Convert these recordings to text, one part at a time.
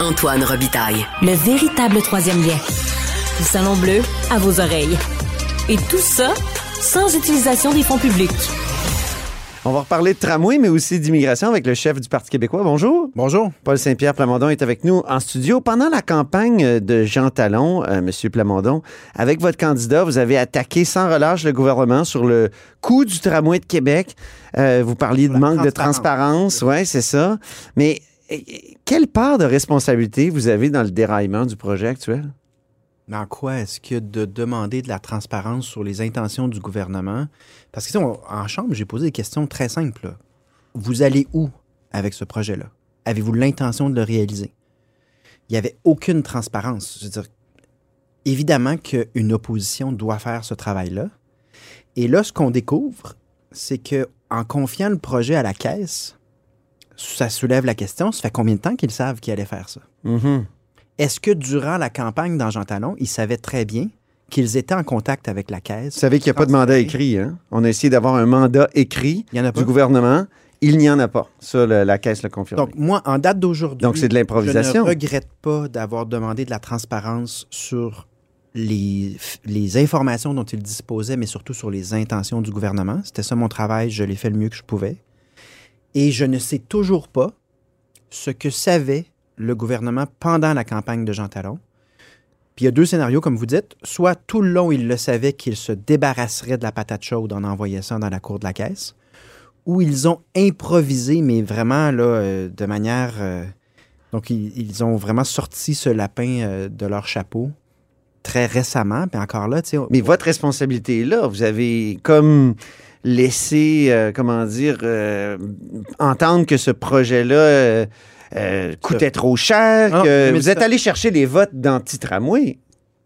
Antoine Robitaille. Le véritable troisième lien. Du Salon Bleu à vos oreilles. Et tout ça sans utilisation des fonds publics. On va reparler de tramway, mais aussi d'immigration avec le chef du Parti québécois. Bonjour. Bonjour. Paul Saint-Pierre Plamondon est avec nous en studio. Pendant la campagne de Jean Talon, euh, Monsieur Plamondon, avec votre candidat, vous avez attaqué sans relâche le gouvernement sur le coût du tramway de Québec. Euh, vous parliez de manque de transparence. Oui, c'est ça. Mais quelle part de responsabilité vous avez dans le déraillement du projet actuel? Dans quoi est-ce que de demander de la transparence sur les intentions du gouvernement? Parce que en chambre, j'ai posé des questions très simples. Vous allez où avec ce projet-là? Avez-vous l'intention de le réaliser? Il n'y avait aucune transparence. Dire, évidemment qu'une opposition doit faire ce travail-là. Et là, ce qu'on découvre, c'est que en confiant le projet à la caisse, ça soulève la question, ça fait combien de temps qu'ils savent qu'ils allaient faire ça? Mhm. Est-ce que durant la campagne dans Jean Talon, ils savaient très bien qu'ils étaient en contact avec la caisse? Vous savez qu'il n'y a pas de mandat écrit. Hein? On a essayé d'avoir un mandat écrit Il y en a pas. du gouvernement. Il n'y en a pas. Ça, le- la caisse le confirme. Donc, moi, en date d'aujourd'hui, Donc, c'est de l'improvisation. Je ne regrette pas d'avoir demandé de la transparence sur les, les informations dont il disposait, mais surtout sur les intentions du gouvernement. C'était ça mon travail, je l'ai fait le mieux que je pouvais. Et je ne sais toujours pas ce que savait le gouvernement pendant la campagne de Jean Talon. Puis il y a deux scénarios, comme vous dites. Soit tout le long, il le savait qu'il se débarrasserait de la patate chaude en envoyant ça dans la cour de la caisse, ou ils ont improvisé, mais vraiment euh, de manière... euh, donc, ils, ils ont vraiment sorti ce lapin euh, de leur chapeau très récemment. Puis encore là, tu sais... Mais votre responsabilité est là. Vous avez comme laissé, euh, comment dire, euh, entendre que ce projet-là euh, coûtait trop cher. Ah, que vous êtes allé chercher des votes d'anti-tramway.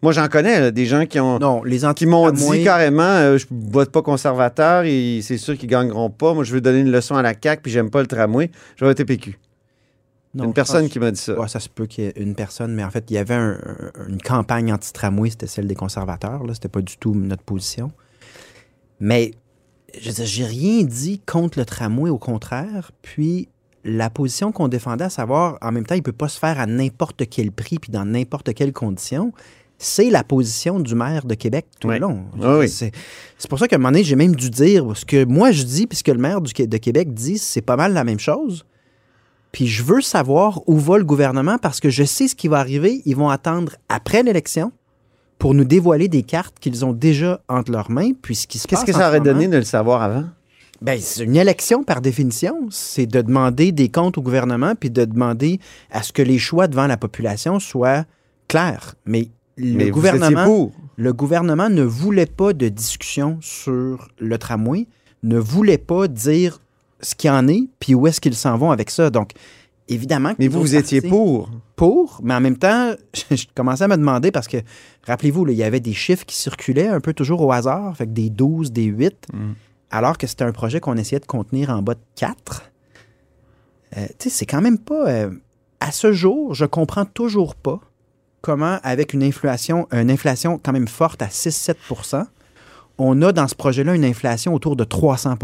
Moi, j'en connais là, des gens qui ont Non, les qui m'ont dit carrément, euh, je vote pas conservateur et c'est sûr qu'ils gagneront pas. Moi, je veux donner une leçon à la CAQ puis j'aime pas le tramway. Je vais voter PQ. Non, une personne pense- qui m'a dit ça. Ouais, ça se peut qu'il y ait une personne, mais en fait, il y avait un- un- une campagne anti-tramway, c'était celle des conservateurs. Là, c'était pas du tout notre position. Mais je veux dire, j'ai rien dit contre le tramway, au contraire. Puis la position qu'on défendait, à savoir, en même temps, il peut pas se faire à n'importe quel prix puis dans n'importe quelle condition. C'est la position du maire de Québec tout Oui. le long. Oui, oui. C'est pour ça qu'à un moment donné, j'ai même dû dire ce que moi je dis, puis ce que le maire du de Québec dit, c'est pas mal la même chose. Puis je veux savoir où va le gouvernement parce que je sais ce qui va arriver. Ils vont attendre après l'élection pour nous dévoiler des cartes qu'ils ont déjà entre leurs mains. Puis ce qui se Qu'est-ce que ça aurait donné de le savoir avant? Ben, c'est une élection par définition. C'est de demander des comptes au gouvernement puis de demander à ce que les choix devant la population soient clairs. Mais gouvernement le gouvernement ne voulait pas de discussion sur le tramway, ne voulait pas dire ce qu'il en est, puis où est-ce qu'ils s'en vont avec ça. Donc, évidemment... que Mais vous, vous étiez pour. Pour, mais en même temps, je commençais à me demander, parce que, rappelez-vous, il y avait des chiffres qui circulaient un peu toujours au hasard, fait que des 12, des 8, alors que c'était un projet qu'on essayait de contenir en bas de 4. Euh, tu sais, c'est quand même pas... euh, à ce jour, je comprends toujours pas comment, avec une inflation, une inflation quand même forte à 6-7% on a dans ce projet-là une inflation autour de 300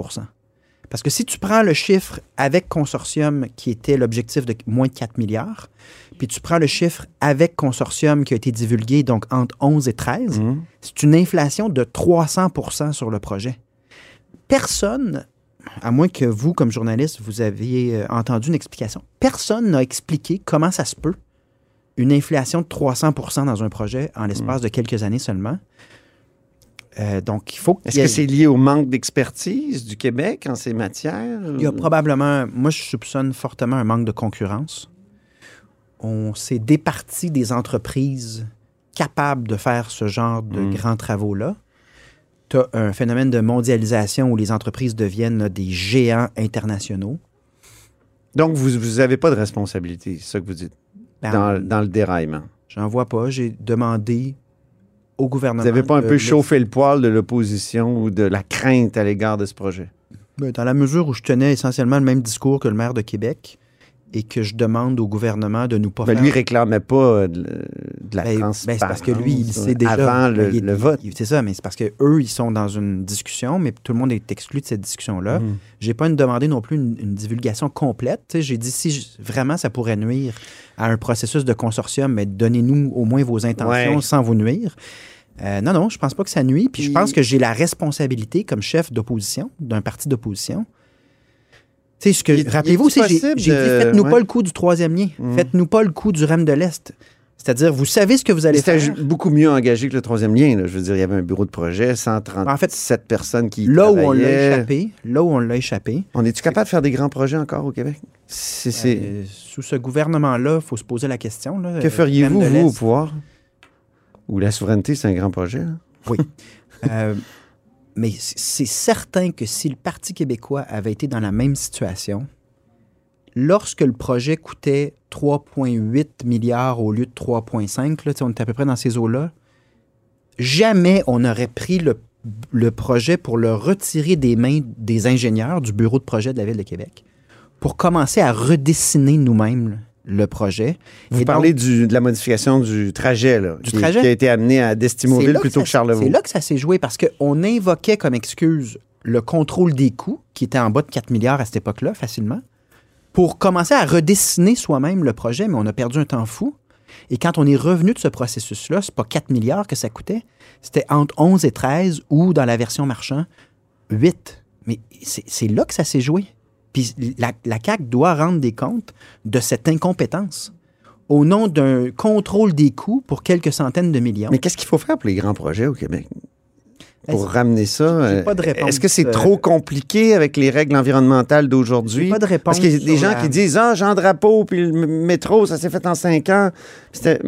Parce que si tu prends le chiffre avec consortium qui était l'objectif de moins de 4 milliards, puis tu prends le chiffre avec consortium qui a été divulgué, donc entre 11 et 13, Mhm. c'est une inflation de 300% sur le projet. Personne, à moins que vous, comme journaliste, vous aviez euh, entendu une explication, personne n'a expliqué comment ça se peut une inflation de 300% dans un projet en l'espace de quelques années seulement. Euh, donc, il faut Est-ce que c'est lié au manque d'expertise du Québec en ces matières? Il y a probablement, moi je soupçonne fortement un manque de concurrence. On s'est départi des entreprises capables de faire ce genre de Mm. grands travaux-là. Tu as un phénomène de mondialisation où les entreprises deviennent des géants internationaux. Donc, vous n'avez pas de responsabilité, c'est ça que vous dites, Ben, dans, dans le déraillement? J'en vois pas. J'ai demandé au gouvernement. Vous n'avez pas un peu chauffé le poil de l'opposition ou de la crainte à l'égard de ce projet? Ben, Dans la mesure où je tenais essentiellement le même discours que le maire de Québec et que je demande au gouvernement de nous pas Ben, faire... lui, réclamait pas euh, de, de la Ben, ben, transparence. c'est parce que lui, il sait déjà. Avant le, il- le il- vote. C'est ça, mais c'est parce que eux, ils sont dans une discussion, mais tout le monde est exclu de cette discussion-là. Mhm. J'ai pas demandé non plus une, une divulgation complète. J'ai dit si je- vraiment ça pourrait nuire à un processus de consortium, mais donnez-nous au moins vos intentions Ouais. sans vous nuire. Euh, non, non, je pense pas que ça nuit. Puis je pense que j'ai la responsabilité comme chef d'opposition, d'un parti d'opposition. Tu sais, ce que- Il- Rappelez-vous il est aussi, j'ai dit faites-nous ouais. pas le coup du troisième lien. Mhm. Faites-nous pas le coup du REM de l'Est. C'est-à-dire, vous savez ce que vous allez C'était faire. ju- beaucoup mieux engagé que le troisième lien. là. Je veux dire, il y avait un bureau de projet, 137 En fait, personnes qui Là où on l'a échappé, là où on l'a échappé, On est-tu capable de faire des grands projets encore au Québec? C'est, c'est- euh, sous ce gouvernement-là, il faut se poser la question. là, Que feriez-vous, vous, au pouvoir? Ou la souveraineté, c'est un grand projet. hein? Euh, mais c'est certain que si le Parti québécois avait été dans la même situation, lorsque le projet coûtait 3,8 milliards au lieu de 3,5, là, tu sais, on était à peu près dans ces eaux-là, jamais on aurait pris le, le projet pour le retirer des mains des ingénieurs du bureau de projet de la Ville de Québec pour commencer à redessiner nous-mêmes le projet. Vous Et parlez donc, du- de la modification du trajet, là, Du qui, trajet? qui a été amené à Destimoville plutôt que, ça- Charlevoix. C'est là que ça s'est joué parce qu'on invoquait comme excuse le contrôle des coûts, qui était en bas de 4 milliards à cette époque-là, facilement, pour commencer à redessiner soi-même le projet, mais on a perdu un temps fou. Et quand on est revenu de ce processus-là, c'est pas 4 milliards que ça coûtait, c'était entre 11 et 13 ou dans la version marchand, 8. Mais c'est là que ça s'est joué. Puis la, la CAQ doit rendre des comptes de cette incompétence au nom d'un contrôle des coûts pour quelques centaines de millions. Mais qu'est-ce qu'il faut faire pour les grands projets au Québec? Pour Ben, ramener ça? euh, Est-ce que c'est euh, trop compliqué avec les règles environnementales d'aujourd'hui? Pas de réponse Parce qu'il y a des gens la- qui disent Ah, Jean Drapeau, puis le métro, ça s'est fait en cinq ans.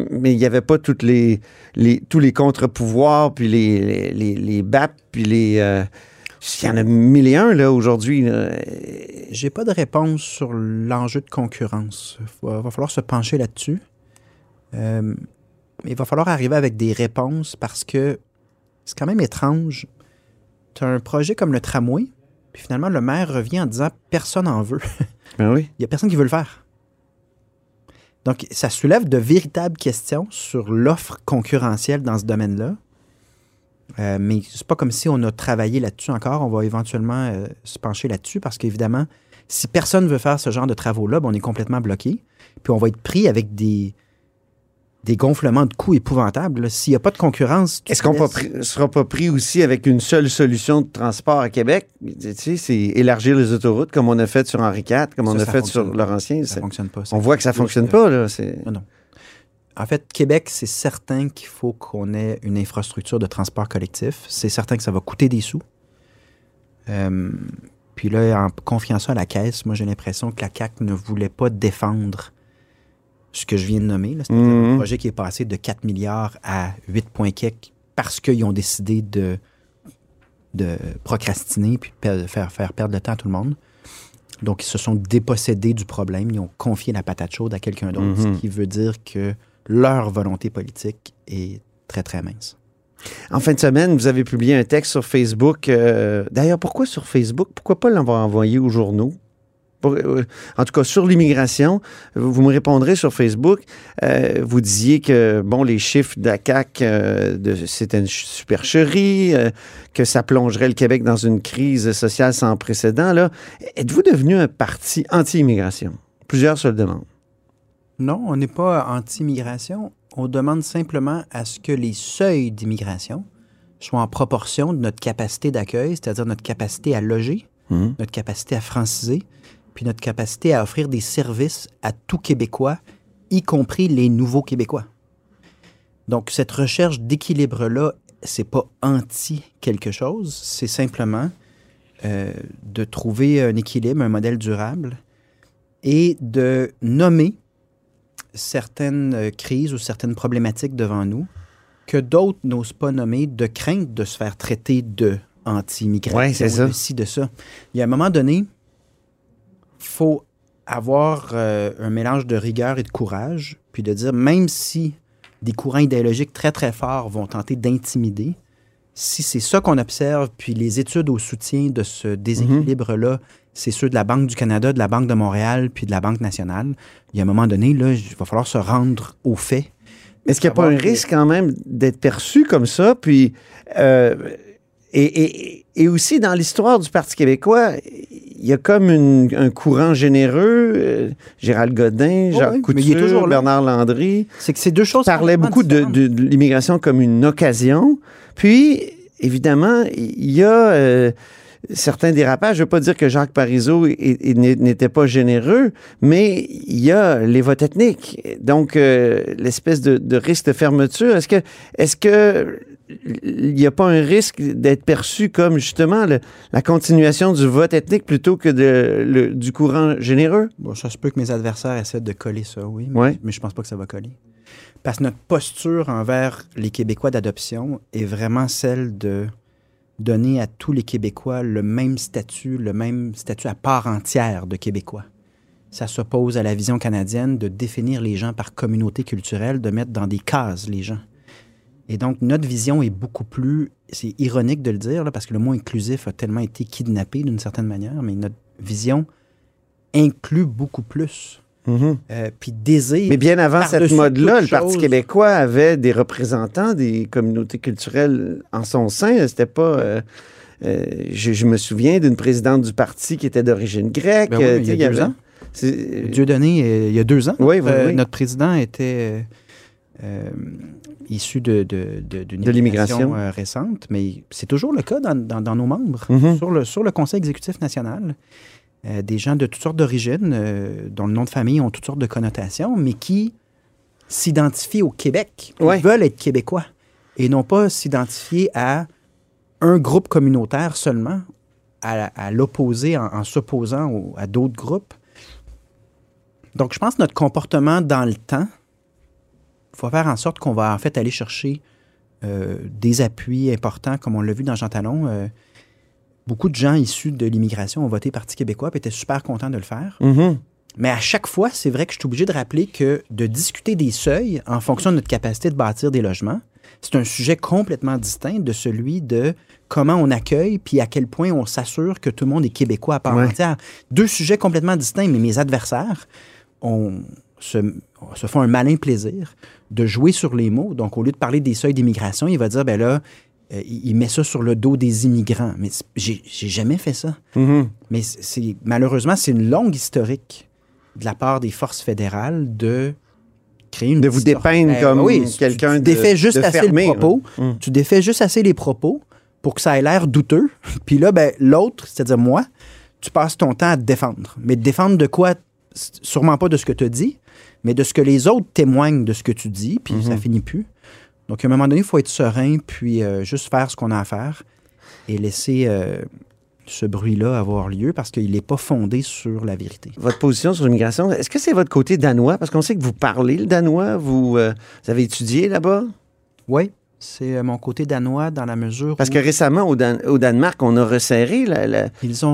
Mais il n'y avait pas toutes les, les- tous les contre-pouvoirs, puis les, les, les, les BAP, puis les. euh, il y en a mille et un, là, aujourd'hui. J'ai pas de réponse sur l'enjeu de concurrence. Il va, va falloir se pencher là-dessus. Euh, mais il va falloir arriver avec des réponses parce que c'est quand même étrange. Tu as un projet comme le tramway, puis finalement, le maire revient en disant personne n'en veut. Ben oui. Il n'y a personne qui veut le faire. Donc, ça soulève de véritables questions sur l'offre concurrentielle dans ce domaine-là. Euh, mais c'est pas comme si on a travaillé là-dessus encore. On va éventuellement euh, se pencher là-dessus parce qu'évidemment, si personne veut faire ce genre de travaux-là, ben, on est complètement bloqué. Puis on va être pris avec des, des gonflements de coûts épouvantables. S'il n'y a pas de concurrence, Est-ce qu'on ne sera pas pris aussi avec une seule solution de transport à Québec? Tu sais, c'est élargir les autoroutes comme on a fait sur Henri IV, comme Ça, on a fait fonctionne sur. Laurentien. ça C'est- fonctionne pas. On voit que ça Juste, fonctionne euh, pas. Là. C'est- En fait, Québec, c'est certain qu'il faut qu'on ait une infrastructure de transport collectif. C'est certain que ça va coûter des sous. Euh, puis là, en confiant ça à la caisse, moi, j'ai l'impression que la CAQ ne voulait pas défendre ce que je viens de nommer. C'est-à-dire Mhm. un projet qui est passé de 4 milliards à 8 points quelques parce qu'ils ont décidé de, de procrastiner puis de faire, faire perdre le temps à tout le monde. Donc, ils se sont dépossédés du problème. Ils ont confié la patate chaude à quelqu'un d'autre, Mhm. ce qui veut dire que leur volonté politique est très, très mince. En fin de semaine, vous avez publié un texte sur Facebook. euh, D'ailleurs, pourquoi sur Facebook? Pourquoi pas l'avoir envoyé aux journaux? Euh, en tout cas, sur l'immigration, vous me répondrez sur Facebook. Euh, vous disiez que, bon, les chiffres de- c'était une ch- supercherie, que ça plongerait le Québec dans une crise sociale sans précédent. Êtes-vous devenu un parti anti-immigration? Plusieurs se le demandent. Non, on n'est pas anti-immigration. On demande simplement à ce que les seuils d'immigration soient en proportion de notre capacité d'accueil, c'est-à-dire notre capacité à loger, Mhm. notre capacité à franciser, puis notre capacité à offrir des services à tout Québécois, y compris les nouveaux Québécois. Donc, cette recherche d'équilibre-là, c'est pas anti quelque chose, c'est simplement euh, de trouver un équilibre, un modèle durable et de nommer certaines euh, crises ou certaines problématiques devant nous que d'autres n'osent pas nommer de crainte de se faire traiter de anti-immigration, Ouais, c'est ça. de ci, de ça. Il y a un moment donné, faut avoir euh, un mélange de rigueur et de courage, puis de dire, même si des courants idéologiques très, très forts vont tenter d'intimider, si c'est ça qu'on observe, puis les études au soutien de ce déséquilibre-là c'est ceux de la Banque du Canada, de la Banque de Montréal, puis de la Banque nationale. Il y a un moment donné, là, il va falloir se rendre aux faits. Est-ce qu'il n'y a pas un risque quand même d'être perçu comme ça? Puis, euh, et, et, et, aussi dans l'histoire du Parti québécois, il y a comme une, un courant généreux. Euh, Gérald Godin, Jacques oui, Couture, toujours Bernard Landry. C'est que ces deux choses parlaient beaucoup de, de, de l'immigration comme une occasion. Puis, évidemment, il y a euh, certains dérapages. Je ne veux pas dire que Jacques Parizeau n'était pas généreux, mais il y a les votes ethniques. Donc, euh, l'espèce de, de, risque de fermeture. Est-ce que, est-ce que il n'y a pas un risque d'être perçu comme justement le, la continuation du vote ethnique plutôt que de, le, du courant généreux? Bon, ça se peut que mes adversaires essaient de coller ça, oui, mais, ouais. mais je pense pas que ça va coller. Parce que notre posture envers les Québécois d'adoption est vraiment celle de donner à tous les Québécois le même statut, le même statut à part entière de Québécois. Ça s'oppose à la vision canadienne de définir les gens par communauté culturelle, de mettre dans des cases les gens. Et donc, notre vision est beaucoup plus, c'est ironique de le dire, là, parce que le mot inclusif a tellement été kidnappé d'une certaine manière, mais notre vision inclut beaucoup plus. Mm -hmm. euh, puis désir. Mais bien avant cette mode-là, le Parti québécois avait des représentants des communautés culturelles en son sein. C'était pas. Euh, euh, je, je, me souviens d'une présidente du parti qui était d'origine grecque. Ben oui, il y a deux ans. Dieu donné, il y a deux ans. Oui, oui, oui. Notre président était euh, issu de, de, de, de l'immigration euh, récente, mais c'est toujours le cas dans, dans, dans nos membres. Mm -hmm. sur, le, sur le Conseil exécutif national, euh, des gens de toutes sortes d'origines, euh, dont le nom de famille ont toutes sortes de connotations, mais qui s'identifient au Québec, qui ouais. veulent être québécois, et non pas s'identifier à un groupe communautaire seulement, à, à l'opposé, en, en s'opposant à d'autres groupes. Donc, je pense que notre comportement dans le temps, il faut faire en sorte qu'on va en fait aller chercher euh, des appuis importants, comme on l'a vu dans Jean Talon. Beaucoup de gens issus de l'immigration ont voté Parti québécois et étaient super contents de le faire. Mm -hmm. Mais à chaque fois, c'est vrai que je suis obligé de rappeler que de discuter des seuils en fonction de notre capacité de bâtir des logements, c'est un sujet complètement distinct de celui de comment on accueille puis à quel point on s'assure que tout le monde est québécois à part Ouais. entière. Deux sujets complètement distincts, mais mes adversaires se, se font un malin plaisir de jouer sur les mots. Donc, au lieu de parler des seuils d'immigration, il va dire, ben là, euh, il met ça sur le dos des immigrants. Mais j'ai jamais fait ça. Mm -hmm. Mais c'est malheureusement, c'est une longue historique de la part des forces fédérales de créer une de vous dépeindre ben, comme oui, quelqu'un tu, tu défais de, juste de assez fermé, le propos. Mm. Tu défais juste assez les propos pour que ça ait l'air douteux. Puis là, ben, l'autre, c'est-à-dire moi, tu passes ton temps à te défendre. Mais te défendre de quoi? Sûrement pas de ce que tu as dit, mais de ce que les autres témoignent de ce que tu dis, puis mm -hmm. ça finit plus. Donc, à un moment donné, il faut être serein, puis euh, juste faire ce qu'on a à faire et laisser euh, ce bruit-là avoir lieu parce qu'il n'est pas fondé sur la vérité. Votre position sur l'immigration, est-ce que c'est votre côté danois? Parce qu'on sait que vous parlez le danois, vous, euh, vous avez étudié là-bas? Oui, c'est mon côté danois dans la mesure Parce où que récemment, au, Dan au Danemark, on a resserré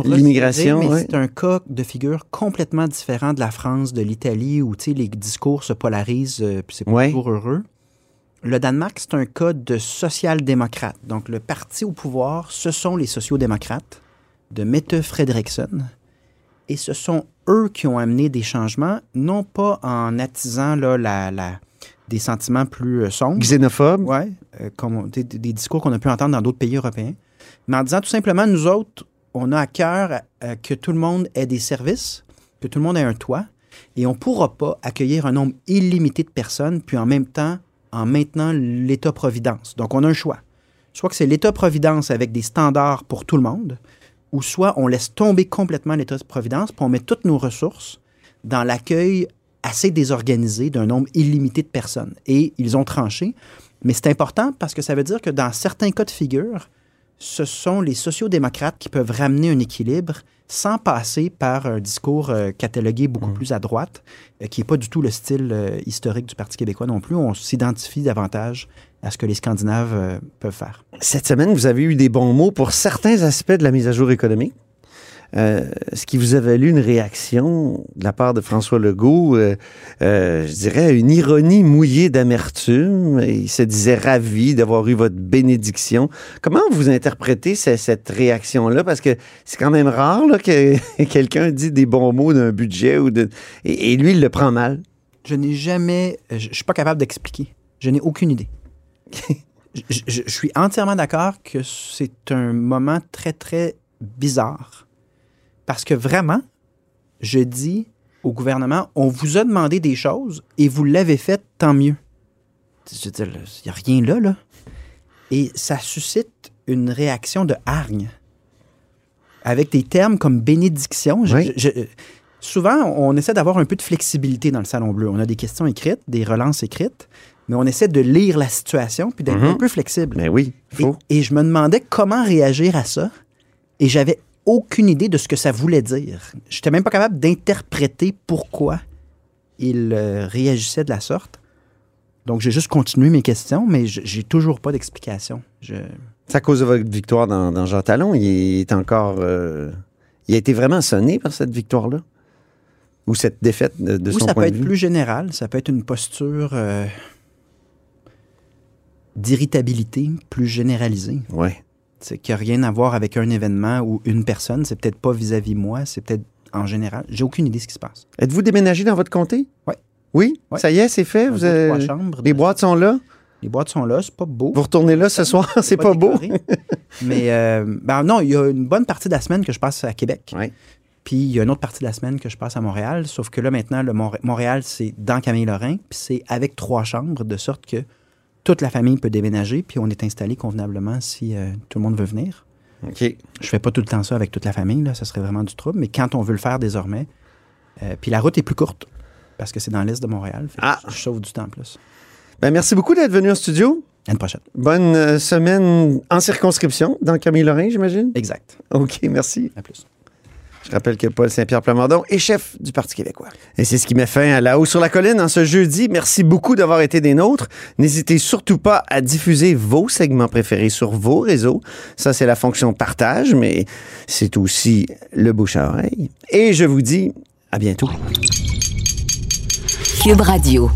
l'immigration. C'est un cas de figure complètement différent de la France, de l'Italie, où les discours se polarisent, euh, puis c'est pas Ouais. toujours heureux. Le Danemark, c'est un cas de social-démocrate. Donc, le parti au pouvoir, ce sont les sociaux-démocrates de Mette Frederiksen. Et ce sont eux qui ont amené des changements, non pas en attisant là, la, la, des sentiments plus euh, sombres. Xénophobes. Oui, euh, des discours qu'on a pu entendre dans d'autres pays européens. Mais en disant tout simplement, nous autres, on a à cœur euh, que tout le monde ait des services, que tout le monde ait un toit, et on ne pourra pas accueillir un nombre illimité de personnes, puis en même temps, en maintenant l'État-providence. Donc, on a un choix. Soit que c'est l'État-providence avec des standards pour tout le monde, ou soit on laisse tomber complètement l'État-providence, puis on met toutes nos ressources dans l'accueil assez désorganisé d'un nombre illimité de personnes. Et ils ont tranché. Mais c'est important parce que ça veut dire que dans certains cas de figure, ce sont les sociodémocrates qui peuvent ramener un équilibre sans passer par un discours euh, catalogué beaucoup mmh. plus à droite, euh, qui n'est pas du tout le style euh, historique du Parti québécois non plus. On s'identifie davantage à ce que les Scandinaves peuvent faire. Cette semaine, vous avez eu des bons mots pour certains aspects de la mise à jour économique. Euh, ce qui vous a valu une réaction de la part de François Legault, euh, euh, je dirais une ironie mouillée d'amertume? Il se disait ravi d'avoir eu votre bénédiction. Comment vous interprétez ce- cette réaction-là? Parce que c'est quand même rare là, que quelqu'un dit des bons mots d'un budget ou de... et, et lui, il le prend mal. Je n'ai jamais. Je je suis pas capable d'expliquer. Je n'ai aucune idée. je, je- je suis entièrement d'accord que c'est un moment très, très bizarre. Parce que vraiment, je dis au gouvernement on vous a demandé des choses et vous l'avez fait, tant mieux. Je veux dire, il n'y a rien là, là. Et ça suscite une réaction de hargne. Avec des termes comme bénédiction. Je- Oui. je- je- souvent, on essaie d'avoir un peu de flexibilité dans le Salon Bleu. On a des questions écrites, des relances écrites, mais on essaie de lire la situation puis d'être Mhm. un peu flexible. Mais oui, Et, faut. et je me demandais comment réagir à ça. Et j'avais aucune idée de ce que ça voulait dire. Je n'étais même pas capable d'interpréter pourquoi il euh, réagissait de la sorte. Donc, j'ai juste continué mes questions, mais j'ai toujours pas d'explication. Je... C'est à cause de votre victoire dans, dans Jean Talon. Il est encore. euh, il a été vraiment sonné par cette victoire-là? Ou cette défaite de, de Ou son ça point peut de être vue? plus général, ça peut être une posture euh, d'irritabilité plus généralisée. Ouais. Qui n'a rien à voir avec un événement ou une personne. C'est peut-être pas vis-à-vis moi, c'est peut-être en général. J'ai aucune idée de ce qui se passe. Êtes-vous déménagé dans votre comté? Oui? Ouais. Ça y est, c'est fait? Un, Vous deux, avez- trois chambres. Les de- boîtes sont là? Les boîtes sont là, c'est pas beau. Vous retournez là ce soir? c'est pas beau? décoré. Mais euh, ben non, il y a une bonne partie de la semaine que je passe à Québec. Ouais. Puis il y a une autre partie de la semaine que je passe à Montréal. Sauf que là, maintenant, le Montré- Montréal, c'est dans Camille-Lorrain. Puis c'est avec trois chambres, de sorte que toute la famille peut déménager. Puis on est installé convenablement si euh, tout le monde veut venir. OK. Je fais pas tout le temps ça avec toute la famille, là, ça serait vraiment du trouble. Mais quand on veut le faire désormais, euh, puis la route est plus courte parce que c'est dans l'est de Montréal. Ah. Je sauve du temps en plus. Ben, merci beaucoup d'être venu en studio. À une prochaine. Bonne euh, semaine en circonscription dans Camille-Lorrain, j'imagine? Exact. OK, merci. À plus. Je rappelle que Paul Saint-Pierre Plamondon est chef du Parti québécois. Et c'est ce qui met fin à La Haut sur la Colline en ce jeudi. Merci beaucoup d'avoir été des nôtres. N'hésitez surtout pas à diffuser vos segments préférés sur vos réseaux. Ça, c'est la fonction partage, mais c'est aussi le bouche à oreille. Et je vous dis à bientôt. Cube Radio.